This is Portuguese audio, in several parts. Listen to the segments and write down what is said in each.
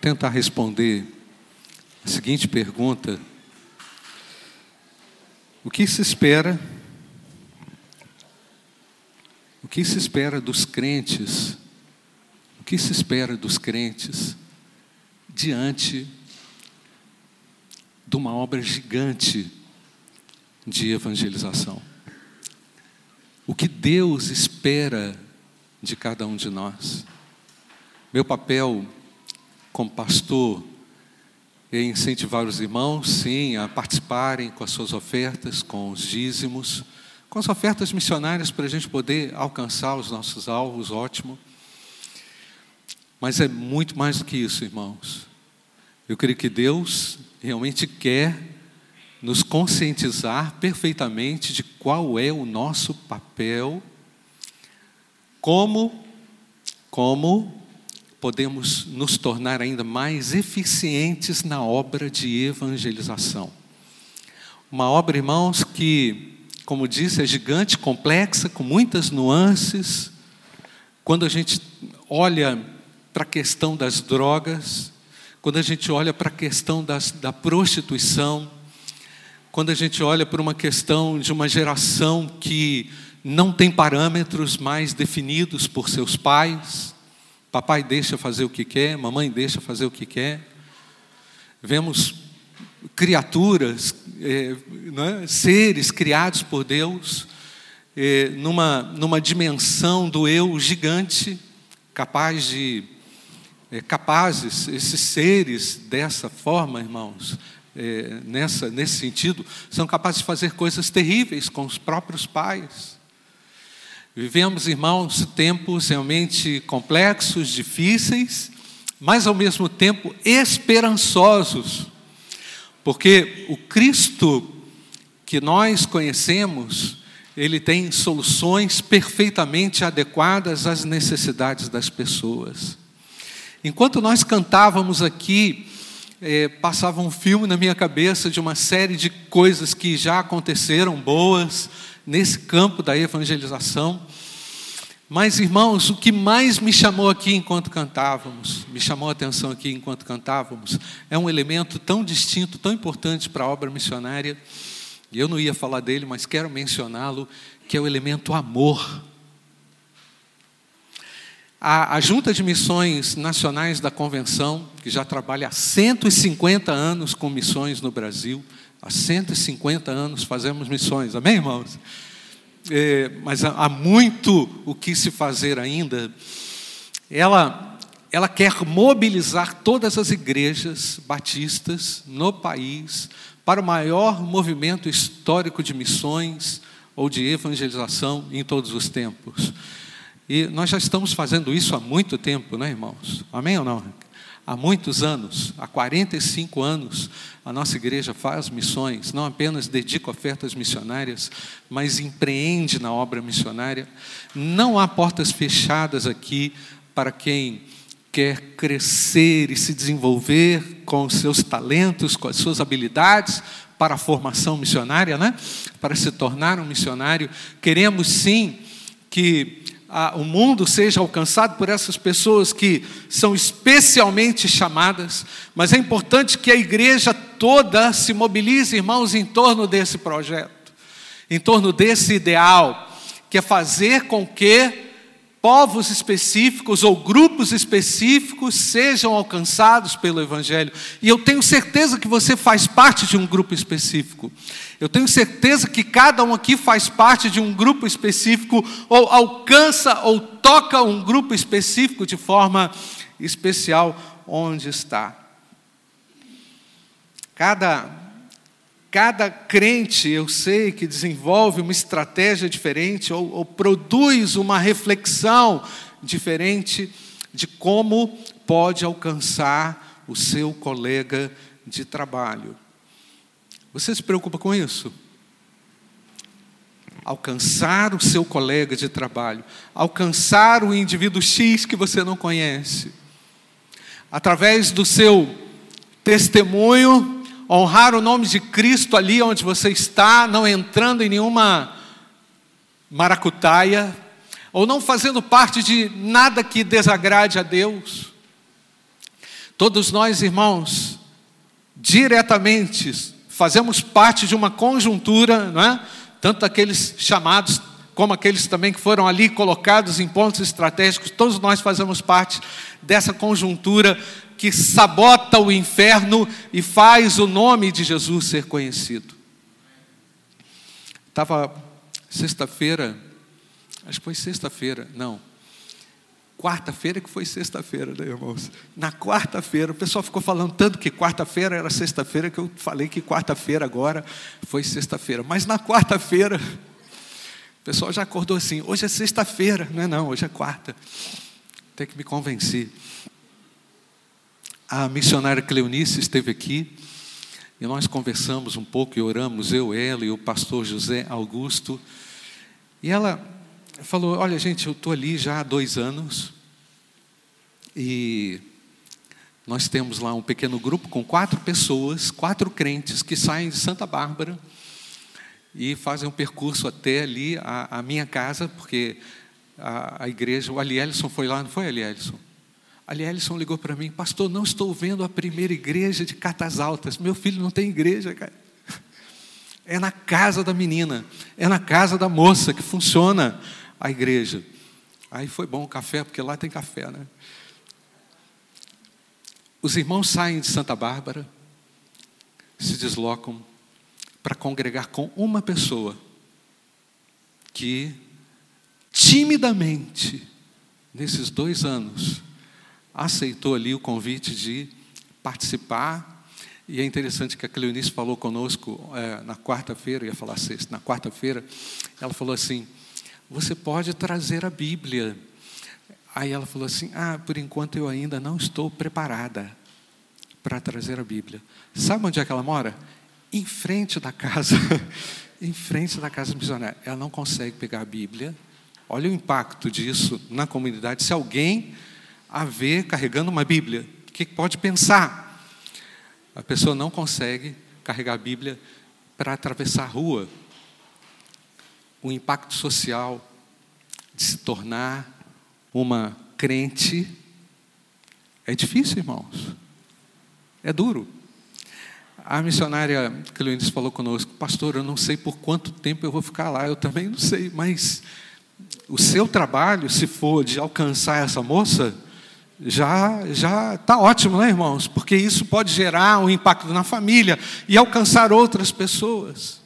tentar responder a seguinte pergunta: O que se espera? O que se espera dos crentes? O que se espera dos crentes diante de uma obra gigante de evangelização? O que Deus espera de cada um de nós? Meu papel como pastor é incentivar os irmãos, sim, a participarem com as suas ofertas, com os dízimos, com as ofertas missionárias para a gente poder alcançar os nossos alvos, ótimo. Mas é muito mais do que isso, irmãos. Eu creio que Deus realmente quer nos conscientizar perfeitamente de qual é o nosso papel como como podemos nos tornar ainda mais eficientes na obra de evangelização. Uma obra, irmãos, que, como disse, é gigante, complexa, com muitas nuances. Quando a gente olha para a questão das drogas, quando a gente olha para a questão das, da prostituição, quando a gente olha para uma questão de uma geração que não tem parâmetros mais definidos por seus pais, Papai deixa fazer o que quer, mamãe deixa fazer o que quer. Vemos criaturas, é, é, seres criados por Deus, é, numa, numa dimensão do eu gigante, capaz de. É, capazes, esses seres dessa forma, irmãos, é, nessa, nesse sentido, são capazes de fazer coisas terríveis com os próprios pais. Vivemos, irmãos, tempos realmente complexos, difíceis, mas ao mesmo tempo esperançosos, porque o Cristo que nós conhecemos, ele tem soluções perfeitamente adequadas às necessidades das pessoas. Enquanto nós cantávamos aqui, é, passava um filme na minha cabeça de uma série de coisas que já aconteceram boas, nesse campo da evangelização. Mas, irmãos, o que mais me chamou aqui enquanto cantávamos, me chamou a atenção aqui enquanto cantávamos, é um elemento tão distinto, tão importante para a obra missionária, e eu não ia falar dele, mas quero mencioná-lo, que é o elemento amor. A, a Junta de Missões Nacionais da Convenção, que já trabalha há 150 anos com missões no Brasil, Há 150 anos fazemos missões, amém, irmãos? É, mas há muito o que se fazer ainda. Ela, ela quer mobilizar todas as igrejas batistas no país para o maior movimento histórico de missões ou de evangelização em todos os tempos. E nós já estamos fazendo isso há muito tempo, né, irmãos? Amém ou não? Há muitos anos, há 45 anos, a nossa igreja faz missões, não apenas dedica ofertas missionárias, mas empreende na obra missionária. Não há portas fechadas aqui para quem quer crescer e se desenvolver com os seus talentos, com as suas habilidades para a formação missionária, né? Para se tornar um missionário. Queremos sim que a, o mundo seja alcançado por essas pessoas que são especialmente chamadas, mas é importante que a igreja toda se mobilize, irmãos, em torno desse projeto, em torno desse ideal, que é fazer com que povos específicos ou grupos específicos sejam alcançados pelo Evangelho. E eu tenho certeza que você faz parte de um grupo específico. Eu tenho certeza que cada um aqui faz parte de um grupo específico, ou alcança ou toca um grupo específico de forma especial onde está. Cada Cada crente, eu sei que desenvolve uma estratégia diferente ou, ou produz uma reflexão diferente de como pode alcançar o seu colega de trabalho. Você se preocupa com isso? Alcançar o seu colega de trabalho, alcançar o indivíduo X que você não conhece, através do seu testemunho honrar o nome de Cristo ali onde você está, não entrando em nenhuma maracutaia, ou não fazendo parte de nada que desagrade a Deus. Todos nós, irmãos, diretamente fazemos parte de uma conjuntura, não é? Tanto aqueles chamados como aqueles também que foram ali colocados em pontos estratégicos, todos nós fazemos parte dessa conjuntura que sabota o inferno e faz o nome de Jesus ser conhecido. Estava sexta-feira, acho que foi sexta-feira, não, quarta-feira que foi sexta-feira, né, irmãos? Na quarta-feira, o pessoal ficou falando tanto que quarta-feira era sexta-feira que eu falei que quarta-feira agora foi sexta-feira. Mas na quarta-feira, o pessoal já acordou assim: hoje é sexta-feira, não é não, hoje é quarta. Tem que me convencer. A missionária Cleonice esteve aqui e nós conversamos um pouco e oramos, eu, ela e o pastor José Augusto. E ela falou: Olha, gente, eu estou ali já há dois anos e nós temos lá um pequeno grupo com quatro pessoas, quatro crentes que saem de Santa Bárbara e fazem um percurso até ali a, a minha casa, porque a, a, igreja, o Alielson foi lá, não foi, Alielson? Alielson ligou para mim, pastor, não estou vendo a primeira igreja de Catas Altas. Meu filho não tem igreja, cara. É na casa da menina, é na casa da moça que funciona a igreja. Aí foi bom o café, porque lá tem café, né? Os irmãos saem de Santa Bárbara, se deslocam para congregar com uma pessoa que timidamente, nesses dois anos, aceitou ali o convite de participar. E é interessante que a Cleonice falou conosco é, na quarta-feira, ia falar sexta, na quarta-feira, ela falou assim: Você pode trazer a Bíblia. Aí ela falou assim: Ah, por enquanto eu ainda não estou preparada para trazer a Bíblia. Sabe onde é que ela mora? em frente da casa, em frente da casa missionária. Ela não consegue pegar a Bíblia. Olha o impacto disso na comunidade. Se alguém a vê carregando uma Bíblia, o que pode pensar? A pessoa não consegue carregar a Bíblia para atravessar a rua. O impacto social de se tornar uma crente é difícil, irmãos. É duro. A missionária Cleonice falou conosco, pastor, eu não sei por quanto tempo eu vou ficar lá, eu também não sei, mas o seu trabalho, se for de alcançar essa moça, já já está ótimo, né, irmãos? Porque isso pode gerar um impacto na família e alcançar outras pessoas.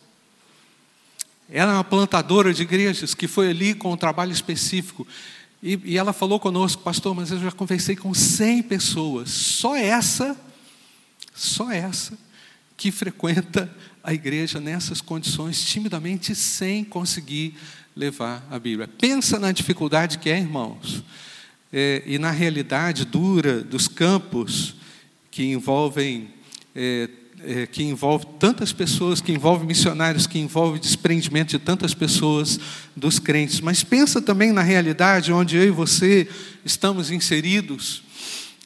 Ela é uma plantadora de igrejas que foi ali com um trabalho específico. E, e ela falou conosco, pastor, mas eu já conversei com 100 pessoas, só essa, só essa, que frequenta a igreja nessas condições, timidamente, sem conseguir levar a Bíblia. Pensa na dificuldade que é, irmãos, é, e na realidade dura dos campos que envolvem. É, é, que envolve tantas pessoas, que envolve missionários, que envolve desprendimento de tantas pessoas dos crentes. Mas pensa também na realidade onde eu e você estamos inseridos,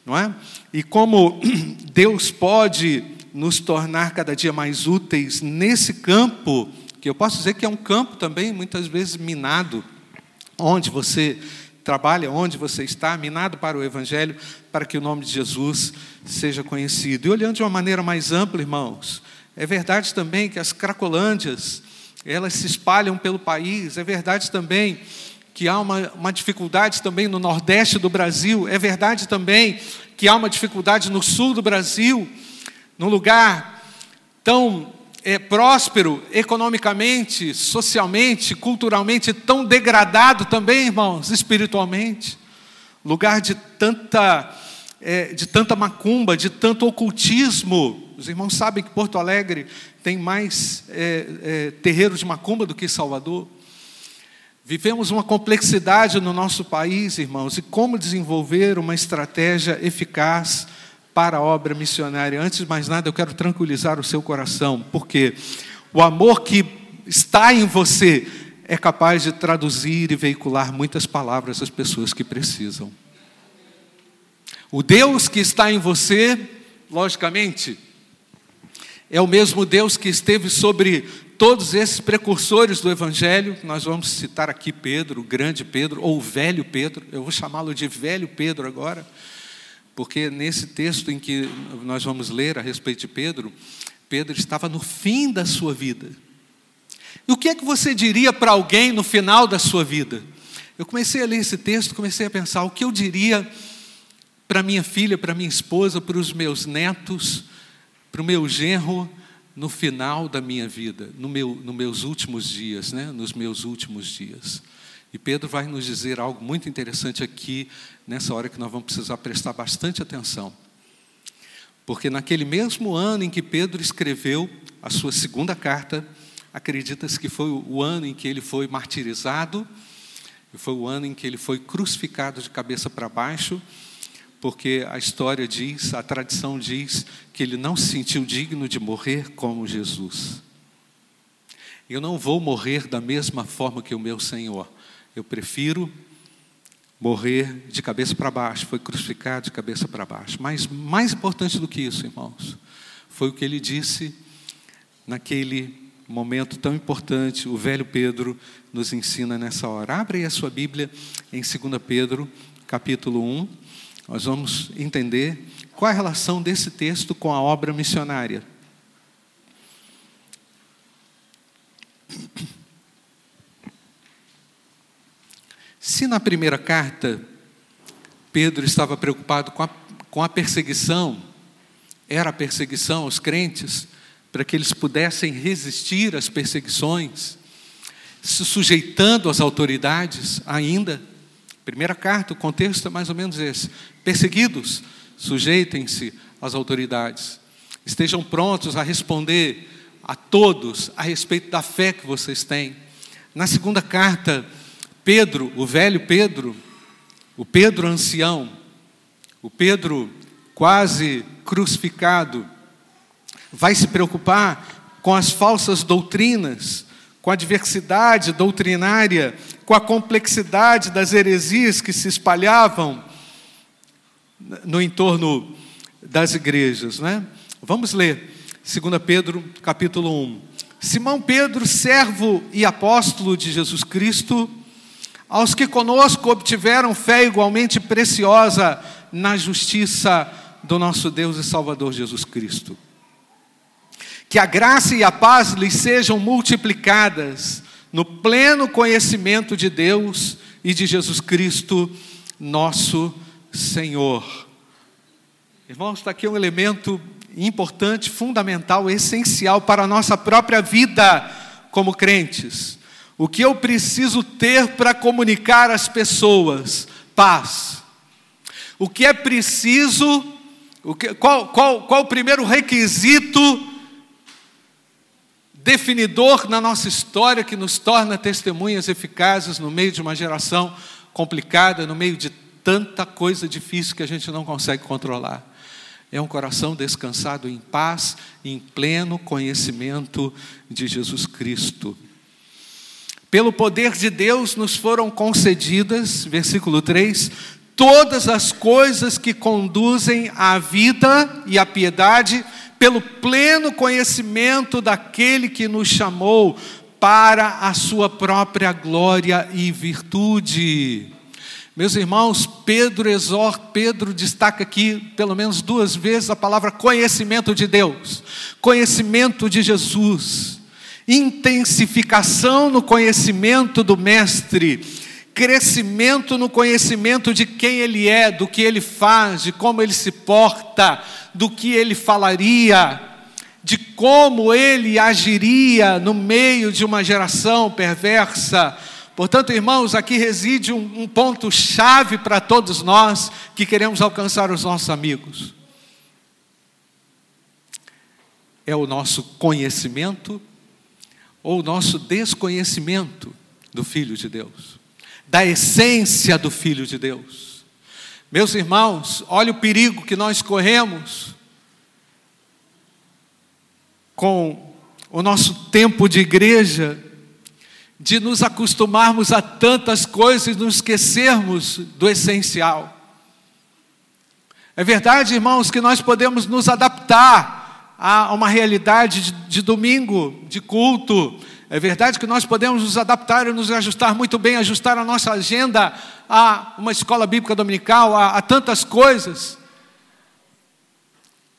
não é? E como Deus pode nos tornar cada dia mais úteis nesse campo, que eu posso dizer que é um campo também muitas vezes minado, onde você trabalha, onde você está, minado para o Evangelho, para que o nome de Jesus seja conhecido. E olhando de uma maneira mais ampla, irmãos, é verdade também que as cracolândias, elas se espalham pelo país, é verdade também que há uma, uma dificuldade também no nordeste do Brasil, é verdade também que há uma dificuldade no sul do Brasil, num lugar tão é, próspero economicamente, socialmente, culturalmente, tão degradado também, irmãos, espiritualmente, lugar de tanta, é, de tanta macumba, de tanto ocultismo. Os irmãos sabem que Porto Alegre tem mais é, é terreiros de macumba do que Salvador. Vivemos uma complexidade no nosso país, irmãos, e como desenvolver uma estratégia eficaz para a obra missionária. Antes de mais nada, eu quero tranquilizar o seu coração, porque o amor que está em você é capaz de traduzir e veicular muitas palavras às pessoas que precisam. O Deus que está em você, logicamente, é o mesmo Deus que esteve sobre todos esses precursores do Evangelho. Nós vamos citar aqui Pedro, o grande Pedro, ou o velho Pedro, eu vou chamá-lo de velho Pedro agora porque nesse texto em que nós vamos ler a respeito de Pedro, Pedro estava no fim da sua vida. E o que é que você diria para alguém no final da sua vida? Eu comecei a ler esse texto, comecei a pensar o que eu diria para minha filha, para minha esposa, para os meus netos, para o meu genro no final da minha vida, no meu, nos meus últimos dias, né? Nos meus últimos dias. E Pedro vai nos dizer algo muito interessante aqui, nessa hora que nós vamos precisar prestar bastante atenção. Porque naquele mesmo ano em que Pedro escreveu a sua segunda carta, acredita-se que foi o ano em que ele foi martirizado, e foi o ano em que ele foi crucificado de cabeça para baixo, porque a história diz, a tradição diz, que ele não se sentiu digno de morrer como Jesus. Eu não vou morrer da mesma forma que o meu Senhor. Eu prefiro morrer de cabeça para baixo, foi crucificado de cabeça para baixo. Mas mais importante do que isso, irmãos, foi o que ele disse naquele momento tão importante, o velho Pedro nos ensina nessa hora. Abre aí a sua Bíblia em 2 Pedro, capítulo 1. Nós vamos entender qual a relação desse texto com a obra missionária. Se na primeira carta Pedro estava preocupado com a, com a perseguição, era a perseguição aos crentes, para que eles pudessem resistir às perseguições, se sujeitando às autoridades ainda. Primeira carta, o contexto é mais ou menos esse: perseguidos, sujeitem-se às autoridades, estejam prontos a responder a todos a respeito da fé que vocês têm. Na segunda carta, Pedro, o velho Pedro, o Pedro ancião, o Pedro quase crucificado, vai se preocupar com as falsas doutrinas, com a diversidade doutrinária, com a complexidade das heresias que se espalhavam no entorno das igrejas, né? Vamos ler 2 Pedro, capítulo 1. Simão Pedro, servo e apóstolo de Jesus Cristo, aos que conosco obtiveram fé igualmente preciosa na justiça do nosso Deus e Salvador Jesus Cristo. Que a graça e a paz lhes sejam multiplicadas no pleno conhecimento de Deus e de Jesus Cristo, nosso Senhor. Irmãos, está aqui um elemento importante, fundamental, essencial para a nossa própria vida como crentes. O que eu preciso ter para comunicar às pessoas? Paz. O que é preciso, o que, qual, qual, qual o primeiro requisito definidor na nossa história que nos torna testemunhas eficazes no meio de uma geração complicada, no meio de tanta coisa difícil que a gente não consegue controlar? É um coração descansado em paz, em pleno conhecimento de Jesus Cristo. Pelo poder de Deus nos foram concedidas, versículo 3, todas as coisas que conduzem à vida e à piedade, pelo pleno conhecimento daquele que nos chamou para a sua própria glória e virtude. Meus irmãos, Pedro exorta, Pedro destaca aqui pelo menos duas vezes a palavra conhecimento de Deus, conhecimento de Jesus intensificação no conhecimento do Mestre, crescimento no conhecimento de quem Ele é, do que Ele faz, de como Ele se porta, do que Ele falaria, de como Ele agiria no meio de uma geração perversa. Portanto, irmãos, aqui reside um, um ponto-chave para todos nós que queremos alcançar os nossos amigos. É o nosso conhecimento ou o nosso desconhecimento do Filho de Deus, da essência do Filho de Deus. Meus irmãos, olha o perigo que nós corremos com o nosso tempo de igreja, de nos acostumarmos a tantas coisas e nos esquecermos do essencial. É verdade, irmãos, que nós podemos nos adaptar a uma realidade de, de domingo, de culto. É verdade que nós podemos nos adaptar e nos ajustar muito bem, ajustar a nossa agenda a uma escola bíblica dominical, a, a tantas coisas.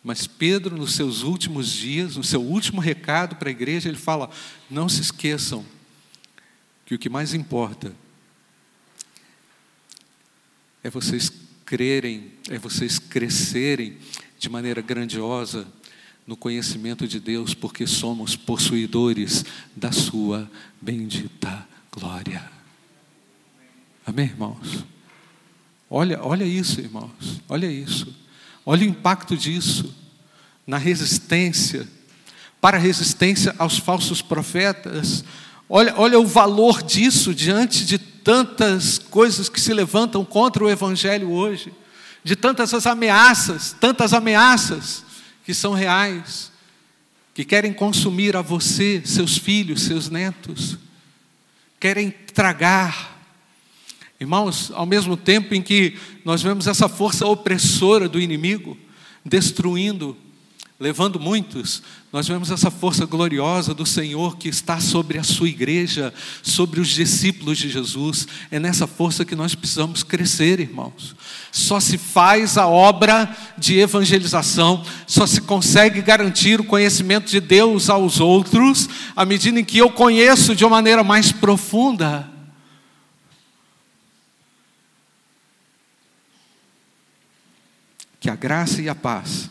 Mas Pedro, nos seus últimos dias, no seu último recado para a igreja, ele fala: não se esqueçam que o que mais importa é vocês crerem, é vocês crescerem de maneira grandiosa no conhecimento de Deus, porque somos possuidores da Sua bendita glória. Amém, irmãos? Olha, olha isso, irmãos, olha isso. Olha o impacto disso na resistência, para a resistência aos falsos profetas. Olha, olha o valor disso diante de tantas coisas que se levantam contra o Evangelho hoje, de tantas ameaças, tantas ameaças que são reais, que querem consumir a você, seus filhos, seus netos, querem tragar. Irmãos, ao mesmo tempo em que nós vemos essa força opressora do inimigo destruindo levando muitos, nós vemos essa força gloriosa do Senhor que está sobre a sua igreja, sobre os discípulos de Jesus. É nessa força que nós precisamos crescer, irmãos. Só se faz a obra de evangelização, só se consegue garantir o conhecimento de Deus aos outros, à medida em que eu conheço de uma maneira mais profunda. Que a graça e a paz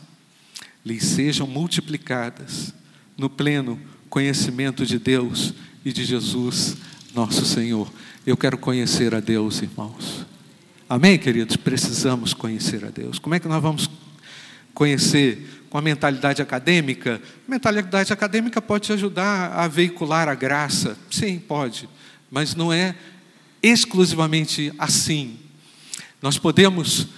lhes sejam multiplicadas no pleno conhecimento de Deus e de Jesus, nosso Senhor. Eu quero conhecer a Deus, irmãos. Amém, queridos? Precisamos conhecer a Deus. Como é que nós vamos conhecer com a mentalidade acadêmica? A mentalidade acadêmica pode te ajudar a veicular a graça. Sim, pode. Mas não é exclusivamente assim. Nós podemos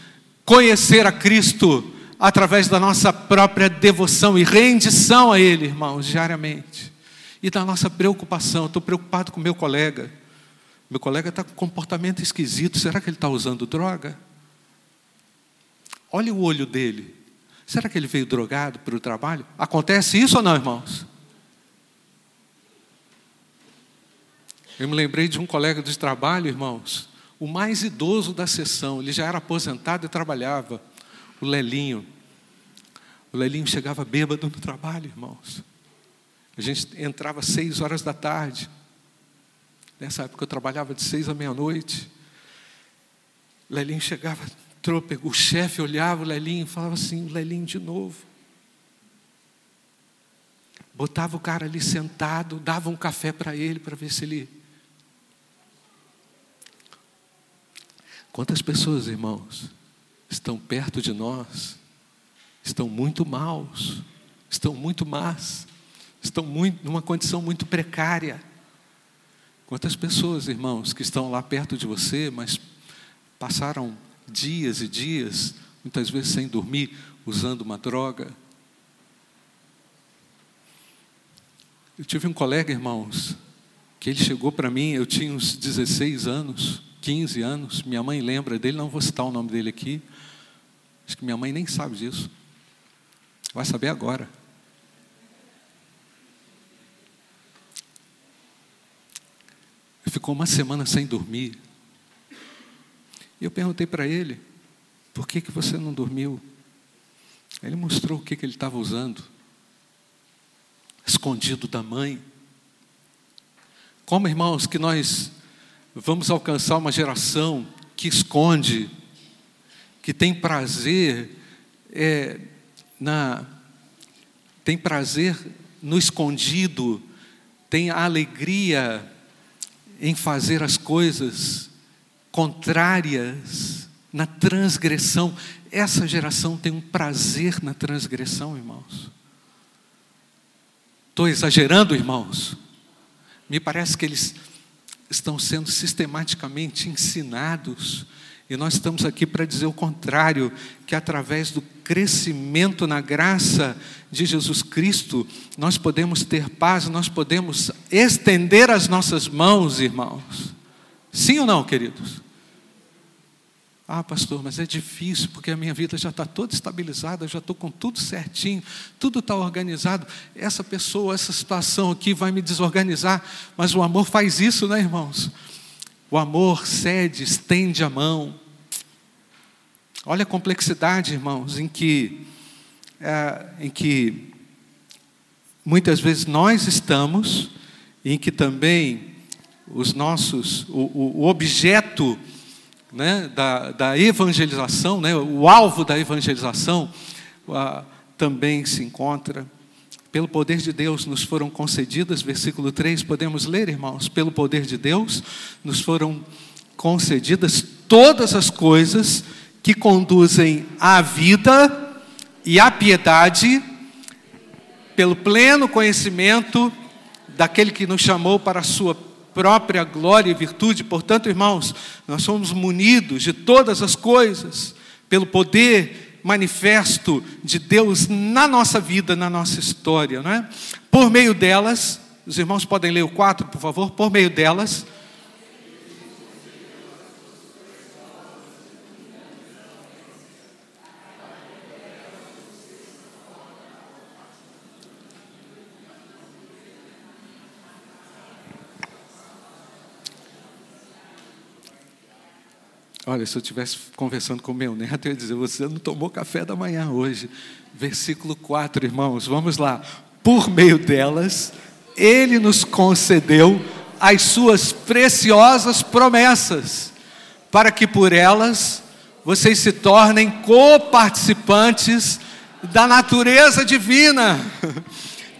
conhecer a Cristo através da nossa própria devoção e rendição a Ele, irmãos, diariamente. E da nossa preocupação. Estou preocupado com meu colega. Meu colega está com comportamento esquisito. Será que ele está usando droga? Olha o olho dele. Será que ele veio drogado para o trabalho? Acontece isso ou não, irmãos? Eu me lembrei de um colega de trabalho, irmãos, o mais idoso da sessão. Ele já era aposentado e trabalhava o Lelinho. O Lelinho chegava bêbado no trabalho, irmãos. A gente entrava às seis horas da tarde. Nessa época eu trabalhava de seis à meia-noite. Lelinho chegava trôpego, o chefe olhava o Lelinho e falava assim, Lelinho de novo. Botava o cara ali sentado, dava um café para ele para ver se ele. Quantas pessoas, irmãos, estão perto de nós, estão muito maus, estão muito más, estão muito, numa condição muito precária. Quantas pessoas, irmãos, que estão lá perto de você, mas passaram dias e dias, muitas vezes sem dormir, usando uma droga. Eu tive um colega, irmãos, que ele chegou para mim, eu tinha uns 16 anos, 15 anos, minha mãe lembra dele, não vou citar o nome dele aqui. Acho que minha mãe nem sabe disso. Vai saber agora. Ficou uma semana sem dormir. E eu perguntei para ele: por que, que você não dormiu? Ele mostrou o que, que ele estava usando, escondido da mãe. Como, irmãos, que nós vamos alcançar uma geração que esconde, que tem prazer é, na tem prazer no escondido, tem alegria em fazer as coisas contrárias, na transgressão. Essa geração tem um prazer na transgressão, irmãos. Estou exagerando, irmãos? Me parece que eles estão sendo sistematicamente ensinados e nós estamos aqui para dizer o contrário, que através do crescimento na graça de Jesus Cristo, nós podemos ter paz, nós podemos estender as nossas mãos, irmãos. Sim ou não, queridos? Ah, pastor, mas é difícil porque a minha vida já está toda estabilizada, já estou com tudo certinho, tudo está organizado. Essa pessoa, essa situação aqui vai me desorganizar, mas o amor faz isso, né, irmãos? O amor cede, estende a mão. Olha a complexidade, irmãos, em que é, em que muitas vezes nós estamos, em que também os nossos, o, o objeto né, da, da evangelização, né, o alvo da evangelização, também se encontra. Pelo poder de Deus nos foram concedidas, versículo 3, podemos ler, irmãos? Pelo poder de Deus nos foram concedidas todas as coisas que conduzem à vida e à piedade, pelo pleno conhecimento daquele que nos chamou para a sua própria glória e virtude. Portanto, irmãos, nós somos munidos de todas as coisas pelo poder manifesto de Deus na nossa vida, na nossa história, não é? Por meio delas, os irmãos podem ler o 4, por favor, por meio delas, Olha, se eu estivesse conversando com meu neto, eu ia dizer: Você não tomou café da manhã hoje. Versículo 4, irmãos, vamos lá. Por meio delas, Ele nos concedeu as Suas preciosas promessas, para que por elas vocês se tornem coparticipantes da natureza divina,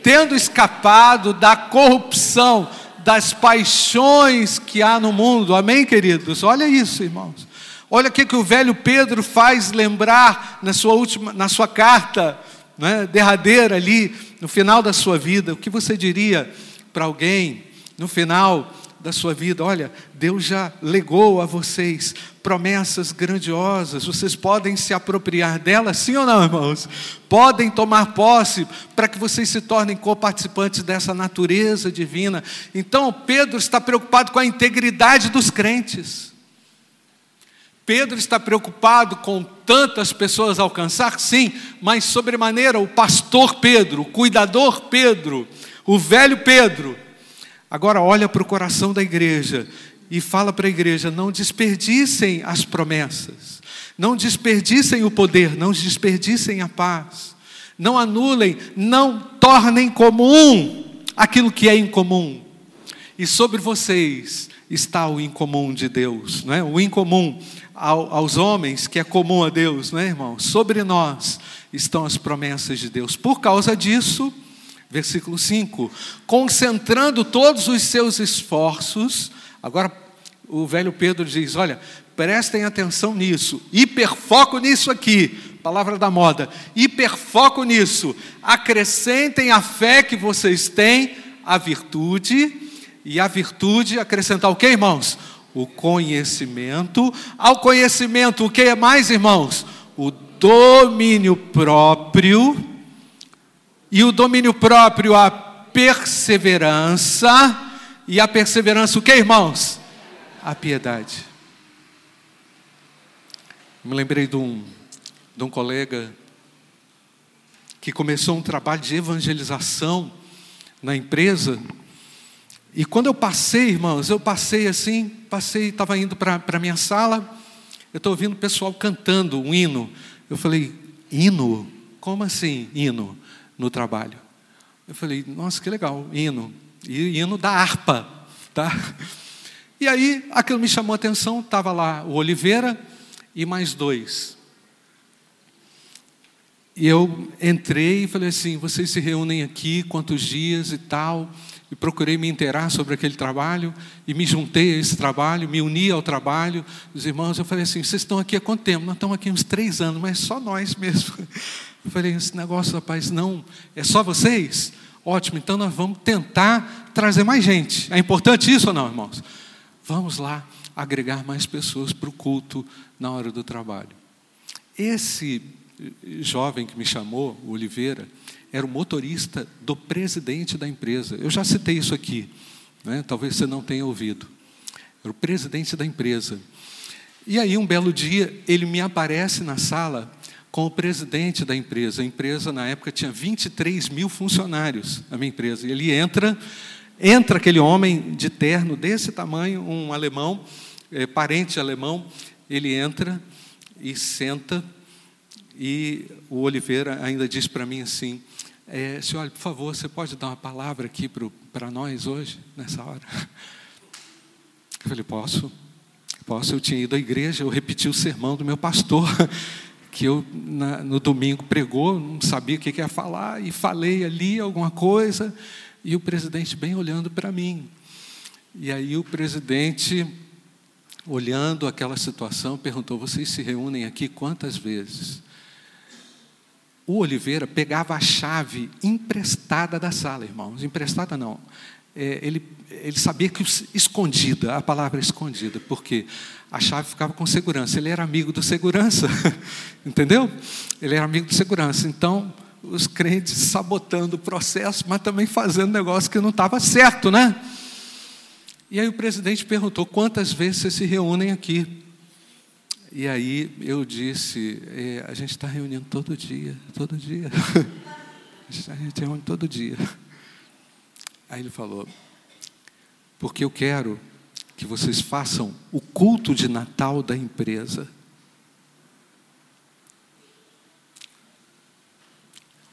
tendo escapado da corrupção, das paixões que há no mundo. Amém, queridos? Olha isso, irmãos. Olha o que, que o velho Pedro faz lembrar na sua última, na sua carta né, derradeira ali, no final da sua vida. O que você diria para alguém no final da sua vida? Olha, Deus já legou a vocês promessas grandiosas, vocês podem se apropriar delas, sim ou não, irmãos? Podem tomar posse para que vocês se tornem coparticipantes dessa natureza divina. Então, Pedro está preocupado com a integridade dos crentes. Pedro está preocupado com tantas pessoas alcançar? Sim, mas sobremaneira o pastor Pedro, o cuidador Pedro, o velho Pedro. Agora olha para o coração da igreja e fala para a igreja: não desperdicem as promessas, não desperdicem o poder, não desperdicem a paz, não anulem, não tornem comum aquilo que é incomum. E sobre vocês está o incomum de Deus, não é? O incomum aos homens, que é comum a Deus, não é, irmão? Sobre nós estão as promessas de Deus. Por causa disso, versículo 5: concentrando todos os seus esforços, agora o velho Pedro diz: olha, prestem atenção nisso, hiperfoco nisso aqui, palavra da moda, hiperfoco nisso, acrescentem a fé que vocês têm, a virtude, e a virtude acrescentar o que, irmãos? O conhecimento. Ao conhecimento, o que é mais, irmãos? O domínio próprio. E o domínio próprio, a perseverança. E a perseverança, o que, irmãos? A piedade. Me lembrei de um, de um colega que começou um trabalho de evangelização na empresa e quando eu passei, irmãos, eu passei assim, passei, estava indo para a minha sala, eu estou ouvindo o pessoal cantando um hino. Eu falei, hino? Como assim, hino no trabalho? Eu falei, nossa, que legal, hino. E hino da harpa, tá? E aí, aquilo me chamou a atenção, estava lá o Oliveira e mais dois. E eu entrei e falei assim: vocês se reúnem aqui quantos dias e tal e procurei me inteirar sobre aquele trabalho e me juntei a esse trabalho, me uni ao trabalho. Os irmãos, eu falei assim: vocês estão aqui há quanto tempo? Nós estamos aqui uns três anos, mas só nós mesmo. Eu falei: esse negócio, rapaz, não, é só vocês? Ótimo, então nós vamos tentar trazer mais gente. É importante isso ou não, irmãos? Vamos lá agregar mais pessoas para o culto na hora do trabalho. Esse jovem que me chamou, o Oliveira, era o motorista do presidente da empresa. Eu já citei isso aqui, né? talvez você não tenha ouvido. Era o presidente da empresa. E aí, um belo dia, ele me aparece na sala com o presidente da empresa. A empresa, na época, tinha 23 mil funcionários, a minha empresa. E ele entra, entra aquele homem de terno desse tamanho, um alemão, é, parente alemão, ele entra e senta E o Oliveira ainda disse para mim assim: é, Senhor, por favor, você pode dar uma palavra aqui para nós hoje, nessa hora? Eu falei: Posso, posso. Eu tinha ido à igreja, eu repeti o sermão do meu pastor, que eu na, no domingo pregou, não sabia o que, que ia falar, e falei ali alguma coisa, e o presidente bem olhando para mim. E aí o presidente, olhando aquela situação, perguntou: Vocês se reúnem aqui quantas vezes? O Oliveira pegava a chave emprestada da sala, irmãos. Emprestada não. É, ele, ele sabia que escondida, a palavra escondida, porque a chave ficava com segurança. Ele era amigo do segurança, entendeu? Ele era amigo do segurança. Então, os crentes sabotando o processo, mas também fazendo negócio que não estava certo, né? E aí o presidente perguntou: quantas vezes vocês se reúnem aqui? E aí eu disse, é, a gente está reunindo todo dia, todo dia. a gente reúne todo dia. Aí ele falou, porque eu quero que vocês façam o culto de Natal da empresa.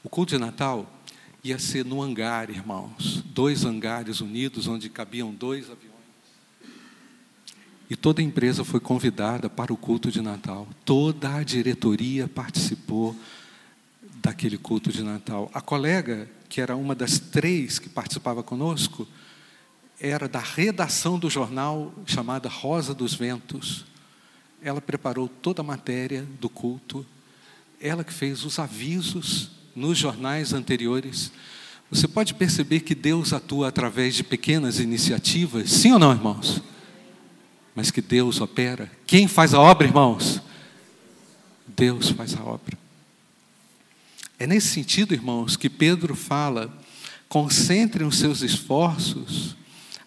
O culto de Natal ia ser no hangar, irmãos. Dois hangares unidos, onde cabiam dois aviões. E toda a empresa foi convidada para o culto de Natal. Toda a diretoria participou daquele culto de Natal. A colega, que era uma das três que participava conosco, era da redação do jornal chamada Rosa dos Ventos. Ela preparou toda a matéria do culto. Ela que fez os avisos nos jornais anteriores. Você pode perceber que Deus atua através de pequenas iniciativas, sim ou não, irmãos? Mas que Deus opera. Quem faz a obra, irmãos? Deus faz a obra. É nesse sentido, irmãos, que Pedro fala: concentrem os seus esforços,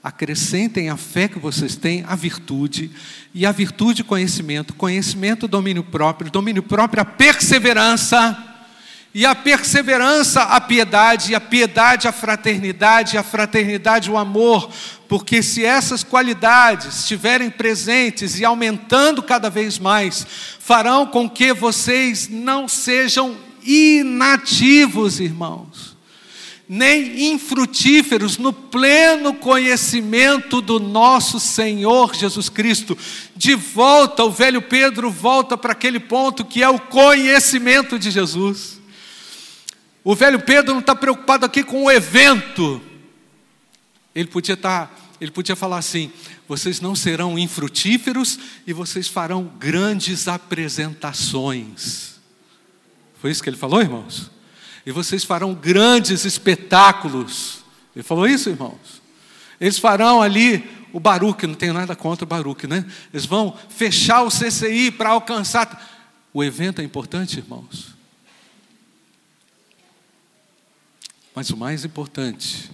acrescentem a fé que vocês têm, a virtude, e a virtude, conhecimento, conhecimento, domínio próprio, domínio próprio, a perseverança e a perseverança, a piedade, e a piedade, a fraternidade, e a fraternidade, o amor, porque se essas qualidades estiverem presentes e aumentando cada vez mais, farão com que vocês não sejam inativos, irmãos, nem infrutíferos no pleno conhecimento do nosso Senhor Jesus Cristo. De volta, o velho Pedro volta para aquele ponto que é o conhecimento de Jesus. O velho Pedro não está preocupado aqui com o evento. Ele podia estar, tá, ele podia falar assim: vocês não serão infrutíferos e vocês farão grandes apresentações. Foi isso que ele falou, irmãos? E vocês farão grandes espetáculos. Ele falou isso, irmãos? Eles farão ali o Baruque, não tenho nada contra o Baruque, né? Eles vão fechar o CCI para alcançar. O evento é importante, irmãos. Mas o mais importante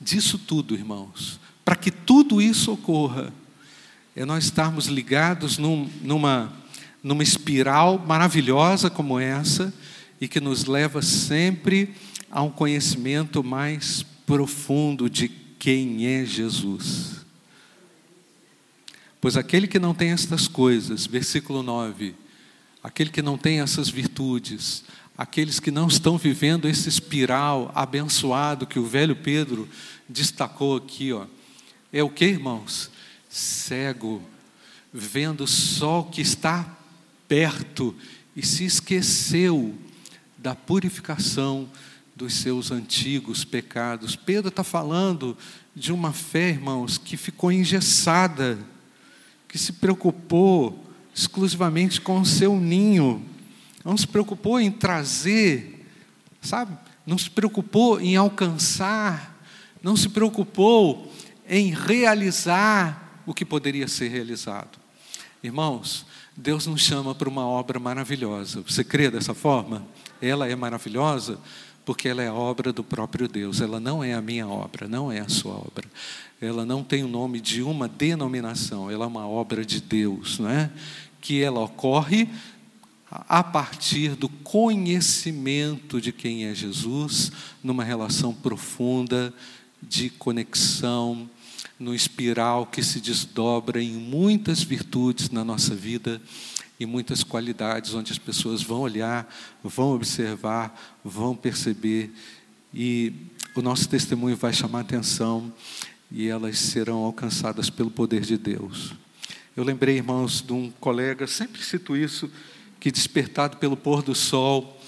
disso tudo, irmãos, para que tudo isso ocorra, é nós estarmos ligados num, numa, numa espiral maravilhosa como essa e que nos leva sempre a um conhecimento mais profundo de quem é Jesus. Pois aquele que não tem estas coisas, versículo 9, aquele que não tem essas virtudes, aqueles que não estão vivendo esse espiral abençoado que o velho Pedro destacou aqui, ó. É o que, irmãos? Cego, vendo só o que está perto e se esqueceu da purificação dos seus antigos pecados. Pedro está falando de uma fé, irmãos, que ficou engessada, que se preocupou exclusivamente com o seu ninho, não se preocupou em trazer, sabe? Não se preocupou em alcançar, não se preocupou em realizar o que poderia ser realizado. Irmãos, Deus nos chama para uma obra maravilhosa. Você crê dessa forma? Ela é maravilhosa porque ela é a obra do próprio Deus. Ela não é a minha obra, não é a sua obra. Ela não tem o nome de uma denominação, ela é uma obra de Deus, não é? Que ela ocorre a partir do conhecimento de quem é Jesus, numa relação profunda de conexão, no espiral que se desdobra em muitas virtudes na nossa vida e muitas qualidades, onde as pessoas vão olhar, vão observar, vão perceber, e o nosso testemunho vai chamar atenção e elas serão alcançadas pelo poder de Deus. Eu lembrei, irmãos, de um colega, sempre cito isso, que despertado pelo pôr do sol,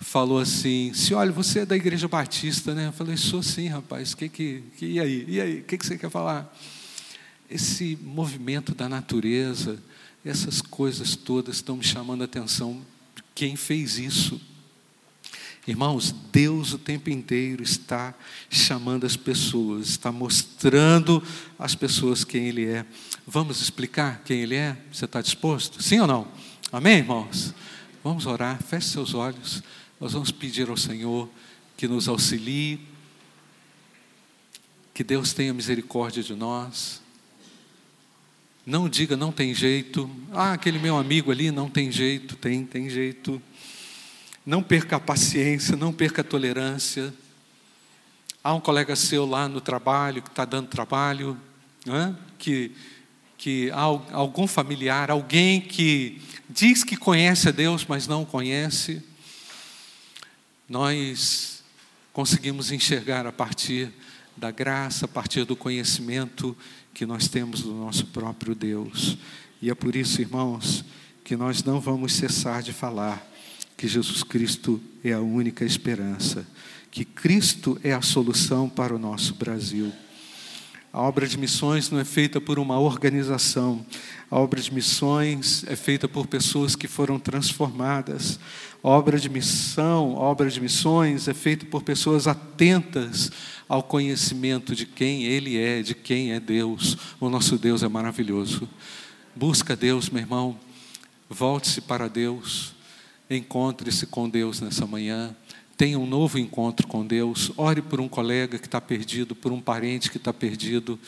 falou assim: Se olha, você é da Igreja Batista, né? Eu falei: Sou sim, rapaz. Que, que, que, e aí? E aí? O que, que você quer falar? Esse movimento da natureza, essas coisas todas estão me chamando a atenção. Quem fez isso? Irmãos, Deus o tempo inteiro está chamando as pessoas, está mostrando às pessoas quem Ele é. Vamos explicar quem Ele é? Você está disposto? Sim ou não? Amém, irmãos? Vamos orar, feche seus olhos. Nós vamos pedir ao Senhor que nos auxilie, que Deus tenha misericórdia de nós. Não diga não tem jeito. Ah, aquele meu amigo ali não tem jeito. Tem, tem jeito. Não perca a paciência, não perca a tolerância. Há um colega seu lá no trabalho que está dando trabalho, que, que algum familiar, alguém que diz que conhece a Deus, mas não conhece nós conseguimos enxergar a partir da graça, a partir do conhecimento que nós temos do nosso próprio Deus. E é por isso, irmãos, que nós não vamos cessar de falar que Jesus Cristo é a única esperança, que Cristo é a solução para o nosso Brasil. A obra de missões não é feita por uma organização, a obra de missões é feita por pessoas que foram transformadas. A obra de missão, obra de missões é feita por pessoas atentas ao conhecimento de quem Ele é, de quem é Deus. O nosso Deus é maravilhoso. Busca Deus, meu irmão. Volte-se para Deus. Encontre-se com Deus nessa manhã. Tenha um novo encontro com Deus. Ore por um colega que está perdido, por um parente que está perdido.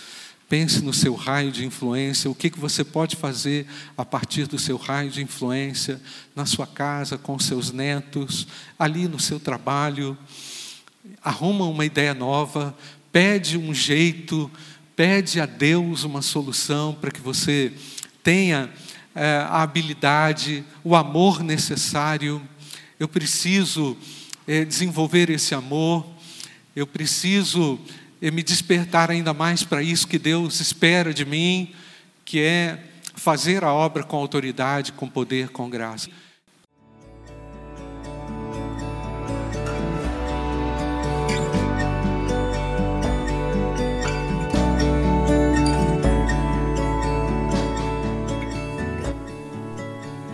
Pense no seu raio de influência, o que, que você pode fazer a partir do seu raio de influência, na sua casa, com seus netos, ali no seu trabalho. Arruma uma ideia nova, pede um jeito, pede a Deus uma solução para que você tenha é, a habilidade, o amor necessário. Eu preciso é, desenvolver esse amor, eu preciso me despertar ainda mais para isso que Deus espera de mim, que é fazer a obra com autoridade, com poder, com graça.